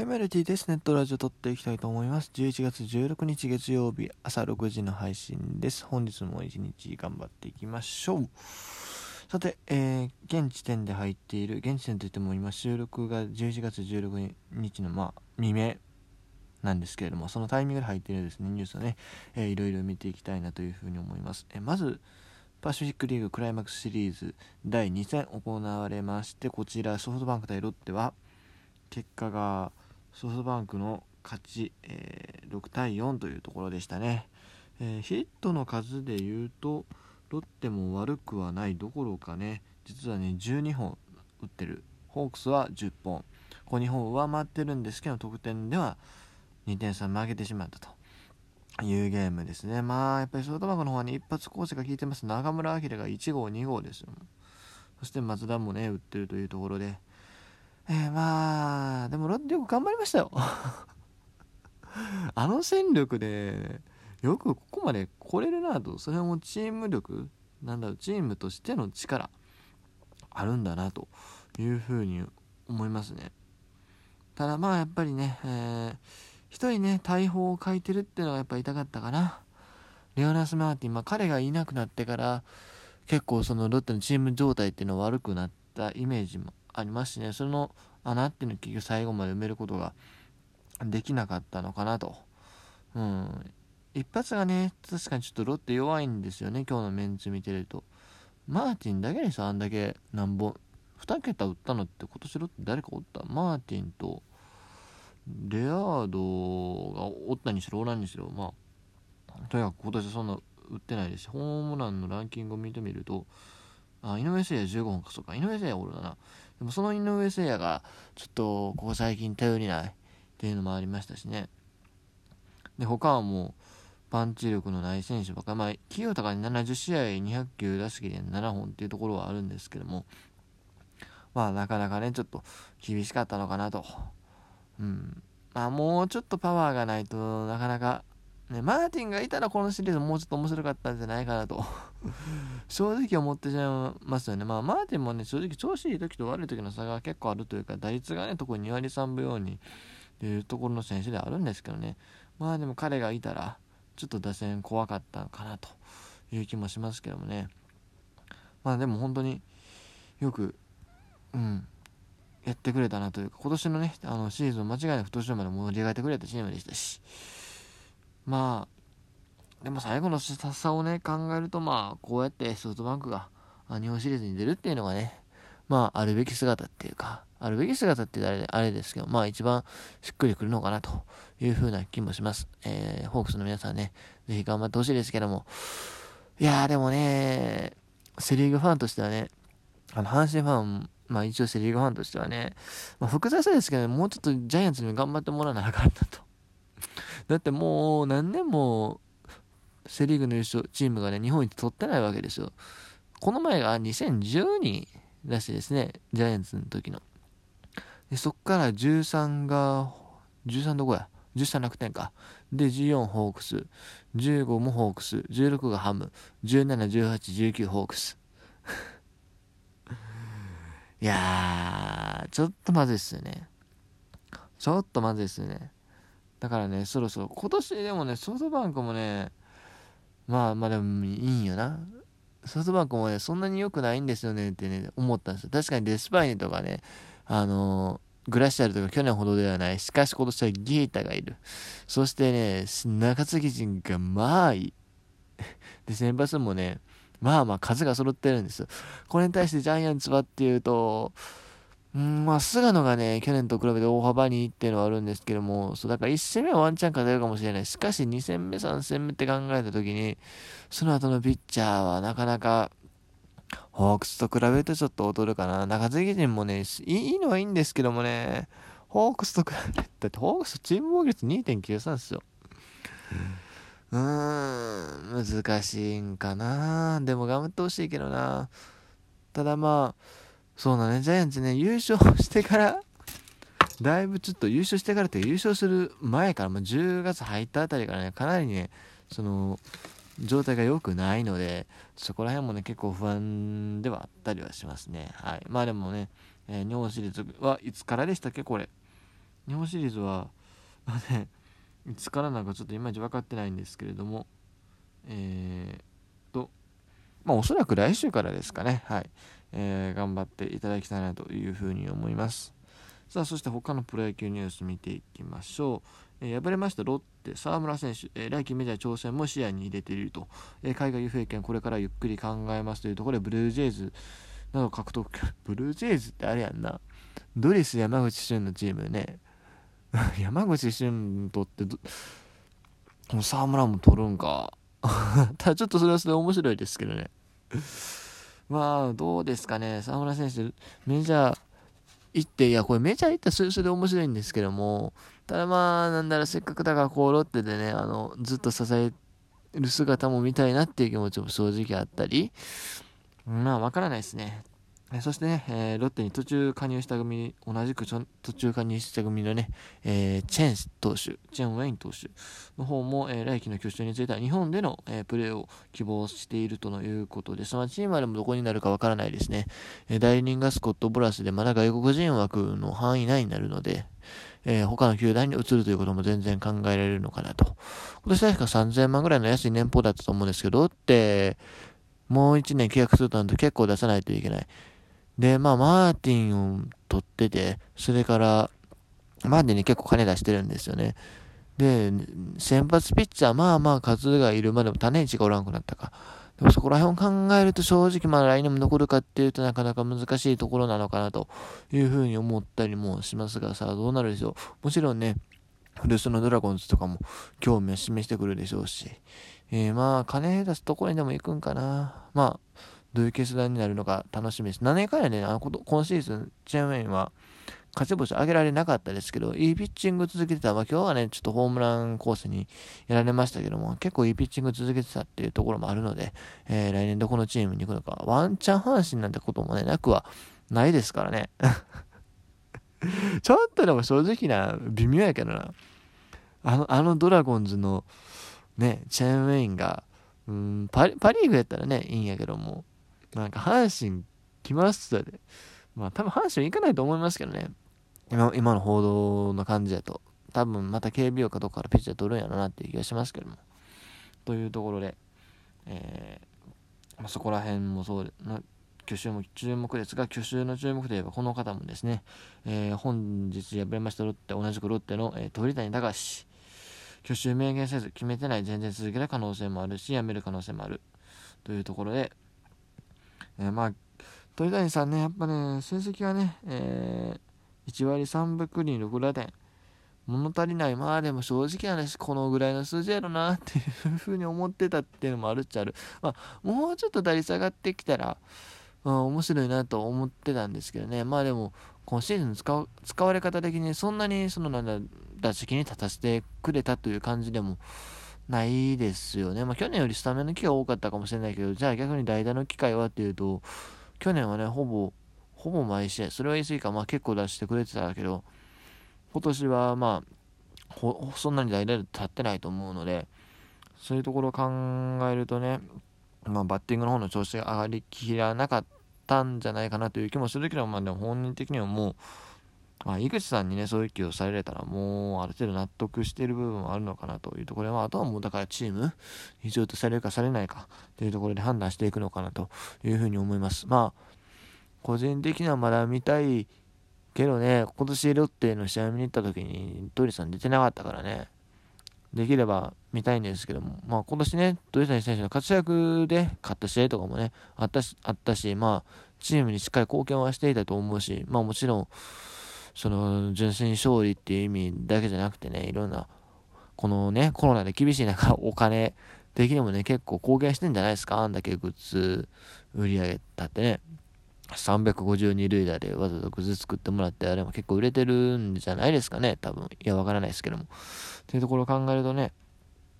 はい、メルティです。ネットラジオ撮っていきたいと思います。11月16日月曜日朝6時の配信です。本日も一日頑張っていきましょう。さて、えー、現時点で入っている、現時点といっても今収録が11月16日のまあ未明なんですけれども、そのタイミングで入っているですね、ニュースをね、えー、いろいろ見ていきたいなというふうに思います。えー、まず、パシフィックリーグクライマックスシリーズ第2戦行われまして、こちらソフトバンク対ロッテは、結果がソフトバンクの勝ち、えー、6対4というところでしたね、えー、ヒットの数で言うとロッテも悪くはないどころかね実はね12本打ってる。ホークスは10本。ここ2本上回ってるんですけど得点では2点差負けてしまったと。いうゲームですね。まあやっぱりソフトバンクの方に一発コーチが効いてます。中村晃が1号2号ですよ。そして松田もね打ってるというところで。えー、まあ、でもロッテよく頑張りましたよ あの戦力で、よくここまで来れるなと、それもチーム力、なんだろう、チームとしての力、あるんだなというふうに思いますね。ただまあやっぱりね、えー、一人ね、大砲を書いてるっていうのがやっぱ痛かったかな。レオナス・マーティン、まあ彼がいなくなってから、結構そのロッテのチーム状態っていうのは悪くなったイメージもありますしねその穴っていうのを結局最後まで埋めることができなかったのかなと。うん。一発がね、確かにちょっとロッテ弱いんですよね、今日のメンツ見てると。マーティンだけでさ、あんだけ何本、2桁打ったのって今年ロッテ誰かおった？マーティンと、レアードがおったにしろおらんにしろ、まあ、とにかく今年はそんな打ってないですし、ホームランのランキングを見てみると、あ、井上誠也15本か、そうか、井上誠也おるだな。でもその井上誠也が、ちょっと、ここ最近頼りないっていうのもありましたしね。で、他はもう、パンチ力のない選手ばかり、まあ、清田が70試合200球出し切り7本っていうところはあるんですけども、まあ、なかなかね、ちょっと厳しかったのかなと。うん。まあ、もうちょっとパワーがないとなかなかね、マーティンがいたらこのシリーズもうちょっと面白かったんじゃないかなと 正直思ってしまいますよね。まあ、マーティンもね、正直調子いい時と悪い時の差が結構あるというか、打率がね、特に2割3分4にっていうところの選手ではあるんですけどね。まあでも彼がいたら、ちょっと打線怖かったのかなという気もしますけどもね。まあでも本当によく、うん、やってくれたなというか、今年のね、あのシーズン間違いなく途中まで盛り上がってくれたチームでしたし、まあ、でも最後の差をね、考えると、まあ、こうやってソフトバンクが日本シリーズに出るっていうのがね、まあ、あるべき姿っていうか、あるべき姿ってあれあれですけど、まあ一番しっくりくるのかなというふうな気もします。えー、ホークスの皆さんね、ぜひ頑張ってほしいですけども、いやーでもね、セリーグファンとしてはね、あの、阪神ファン、まあ一応セリーグファンとしてはね、まあ、複雑ですけど、ね、もうちょっとジャイアンツに頑張ってもらわなあかんなとだってもう何年もセ・リーグの優勝チームがね、日本一取ってないわけですよ。この前が2012らしいですね、ジャイアンツの時の。でそっから13が、13どこや ?13 楽天か。で、14ホークス、15もホークス、16がハム、17、18、19ホークス。いやー、ちょっとまずいっすよね。ちょっとまずいっすよね。だからね、そろそろ、今年でもね、ソフトバンクもね、まあまあでもいいんよな。ソフトバンクもね、そんなに良くないんですよねってね、思ったんですよ。確かにデスパイネとかね、あのー、グラシアルとか去年ほどではない。しかし今年はゲータがいる。そしてね、中継ぎ陣がまあいい。で、先発もね、まあまあ数が揃ってるんですよ。これに対してジャイアンツはっていうと、うん、まあ、菅野がね、去年と比べて大幅にっていうのはあるんですけども、そう、だから1戦目はワンチャン勝てるかもしれない。しかし2戦目、3戦目って考えたときに、その後のピッチャーはなかなか、ホークスと比べるとちょっと劣るかな。中継ぎ陣もね、いいのはいいんですけどもね、ホークスと比べて、だってホークスチーム防御率2.93ですよ。うーん、難しいんかな。でも頑張ってほしいけどな。ただまあ、そうだね、ジャイアンツね、優勝してから、だいぶちょっと優勝してからって優勝する前から、まあ、10月入ったあたりからね、かなりね、その、状態が良くないので、そこら辺もね、結構不安ではあったりはしますね。はい。まあでもね、えー、日本シリーズはいつからでしたっけ、これ。日本シリーズは、ま ね、いつからなんかちょっといまいち分かってないんですけれども、えー、まあ、おそらく来週からですかね、はい、えー、頑張っていただきたいなというふうに思います。さあ、そして他のプロ野球ニュース見ていきましょう。えー、敗れましたロッテ、沢村選手、えー、来季メジャー挑戦も視野に入れていると、えー、海外 FA 権これからゆっくり考えますというところで、ブルージェイズなど獲得、ブルージェイズってあれやんな、ドリス山口俊のチームね、山口俊とって この沢村も取るんか。ただちょっとそれはそれ面白いですけどね。まあ、どうですかね。沢村選手、メジャー行って、いや、これメジャー行ったらそれそれで面白いんですけども、ただまあ、なんだろう、せっかくだからこう、ロッテでね、あの、ずっと支える姿も見たいなっていう気持ちも正直あったり、まあ、わからないですね。そしてね、えー、ロッテに途中加入した組、同じく途中加入した組のね、えー、チェン投手、チェン・ウェイン投手の方も、えー、来季の挙手については日本での、え、プレーを希望しているとのいうことで、そのチームはでもどこになるかわからないですね。えー、代理人がスコット・ブラスで、まだ外国人枠の範囲内になるので、えー、他の球団に移るということも全然考えられるのかなと。今年確か3000万ぐらいの安い年俸だったと思うんですけど、って、もう1年契約するとなると結構出さないといけない。で、まあ、マーティンを取ってて、それから、マーティンに結構金出してるんですよね。で、先発ピッチャー、まあまあ数がいるまでも種市がおらんくなったか。でもそこら辺を考えると正直まあ来年も残るかっていうとなかなか難しいところなのかなというふうに思ったりもしますがさあどうなるでしょう。もちろんね、古巣のドラゴンズとかも興味を示してくるでしょうし、えー、まあ金出すところにでも行くんかな。まあどういう決断になるのか楽しみです。何回やね、あの今シーズン、チェーンウェインは勝ち星上げられなかったですけど、いいピッチング続けてた。まあ、今日はね、ちょっとホームランコースにやられましたけども、結構いいピッチング続けてたっていうところもあるので、えー、来年どこのチームに行くのか、ワンチャン阪神なんてこともね、なくはないですからね。ちょっとでも正直な、微妙やけどな。あの、あのドラゴンズのね、チェーンウェインが、うんパリ、パリーグやったらね、いいんやけども、なんか阪神来ましたで。まあ多分阪神行かないと思いますけどね。今今の報道の感じだと。多分また警備用かどっかからピッチャー取るんやろなっていう気がしますけども。というところで、えー、まあ、そこら辺もそうで、まあ、去就も注目ですが、去就の注目といえばこの方もですね、えー、本日敗れましたロッテ、同じくロッテの、えー、鳥谷隆去就明言せず決めてない全然続ける可能性もあるし、辞める可能性もあるというところで、えー、まあ、鳥谷さんね、やっぱね、成績がね、えー、1割3分クリーン6打点。物足りない。まあでも正直な話、このぐらいの数字やろなっていうふうに思ってたっていうのもあるっちゃある。まあ、もうちょっと打率上がってきたら、まあ、面白いなと思ってたんですけどね。まあでも、今シーズン使使われ方的にそんなにそのなんだ、打席に立たせてくれたという感じでもないですよね。まあ、去年よりスタメンの機会多かったかもしれないけど、じゃあ逆に代打の機会はっていうと、去年はね、ほぼ、ほぼ毎試合、それは言い過ぎか、まあ結構出してくれてたけど、今年はまあ、そんなに代打で立ってないと思うので、そういうところを考えるとね、まあ、バッティングの方の調子が上がりきらなかったんじゃないかなという気もするけど、まあでも本人的にはもう、まあ、井口さんにね、そういう気をされれたら、もう、ある程度納得している部分はあるのかなというところで、まあ、あとはもう、だからチーム、必要とされるかされないかというところで判断していくのかなというふうに思います。まあ、個人的にはまだ見たいけどね、今年ロッテの試合見に行った時に、トリさん出てなかったからね、できれば見たいんですけども、まあ、今年ね、鳥谷選手の活躍で勝った試合とかもね、あったし、あったしまあ、チームにしっかり貢献はしていたと思うし、まあもちろん、その純粋に勝利っていう意味だけじゃなくてね、いろんな、このね、コロナで厳しい中、お金的にもね、結構貢献してんじゃないですか、あんだけグッズ売り上げたってね。352塁打でわざわざグッズ作ってもらって、あれも結構売れてるんじゃないですかね、多分。いや、わからないですけども。っていうところを考えるとね、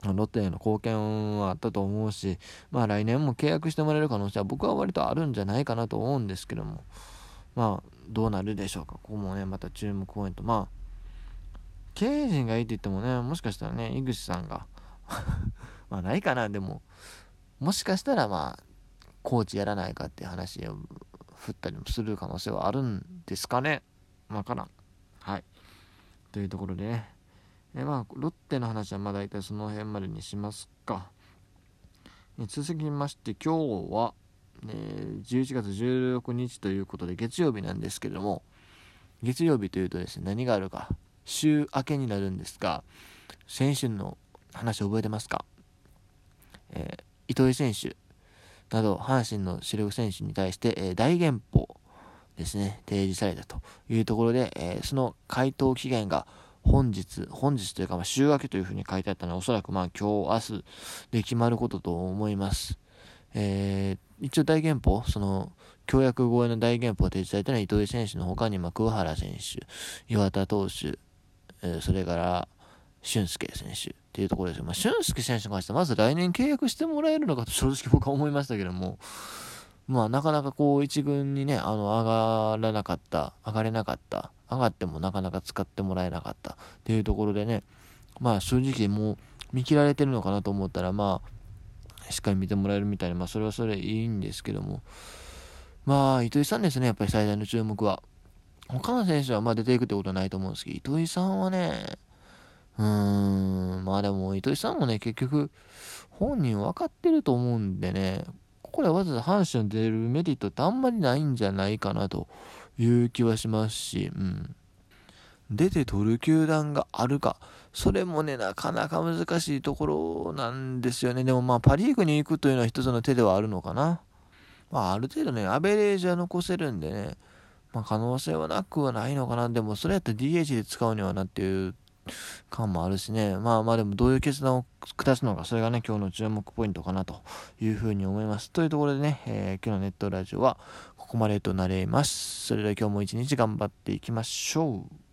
ロッテへの貢献はあったと思うし、まあ来年も契約してもらえる可能性は僕は割とあるんじゃないかなと思うんですけども、まあ、どうなるでしょうか。ここもね、また注目ポイント。まあ、経営陣がいいって言ってもね、もしかしたらね、井口さんが まあ、ないかな、でも、もしかしたらまあ、コーチやらないかっていう話を振ったりもする可能性はあるんですかね。わからん。はい。というところでね、えまあ、ロッテの話はまあ大体その辺までにしますか。続きまして今日は、え、11月16日ということで月曜日なんですけれども月曜日というとですね何があるか週明けになるんですが先週の話覚えてますか、えー、糸井選手など阪神の主力選手に対して、えー、大減俸ですね提示されたというところで、えー、その回答期限が本日、本日というか、まあ、週明けというふうに書いてあったのは、おそらくまあ今日、明日で決まることと思います。えー、一応大原報、その、協約超えの大原報を提示されたのは糸井選手の他に、まあ、桑原選手、岩田投手、えー、それから、俊介選手っていうところですよ。まあ、俊介選手に関しては、まず来年契約してもらえるのかと正直僕は思いましたけども、まあ、なかなかこう、一軍にね、あの、上がらなかった、上がれなかった、上がってもなかなか使ってもらえなかったっていうところでね、まあ正直もう見切られてるのかなと思ったら、まあ、しっかり見てもらえるみたいな、まあそれはそれいいんですけども、まあ、糸井さんですね、やっぱり最大の注目は。他の選手はまあ出ていくってことはないと思うんですけど、糸井さんはね、うーん、まあでも糸井さんもね、結局、本人分かってると思うんでね、ここでわざわざ阪神に出るメリットってあんまりないんじゃないかなという気はしますし、うん。出て取る球団があるか、それもね、なかなか難しいところなんですよね。でもまあ、パ・リーグに行くというのは一つの手ではあるのかな。まあ、ある程度ね、アベレージは残せるんでね、まあ、可能性はなくはないのかな。でも、それやったら DH で使うにはなっていう感もあるしね。まあまあでもどういう決断を下すのか、それがね、今日の注目ポイントかなというふうに思います。というところでね、えー、今日のネットラジオはここまでとなります。それでは今日も一日頑張っていきましょう。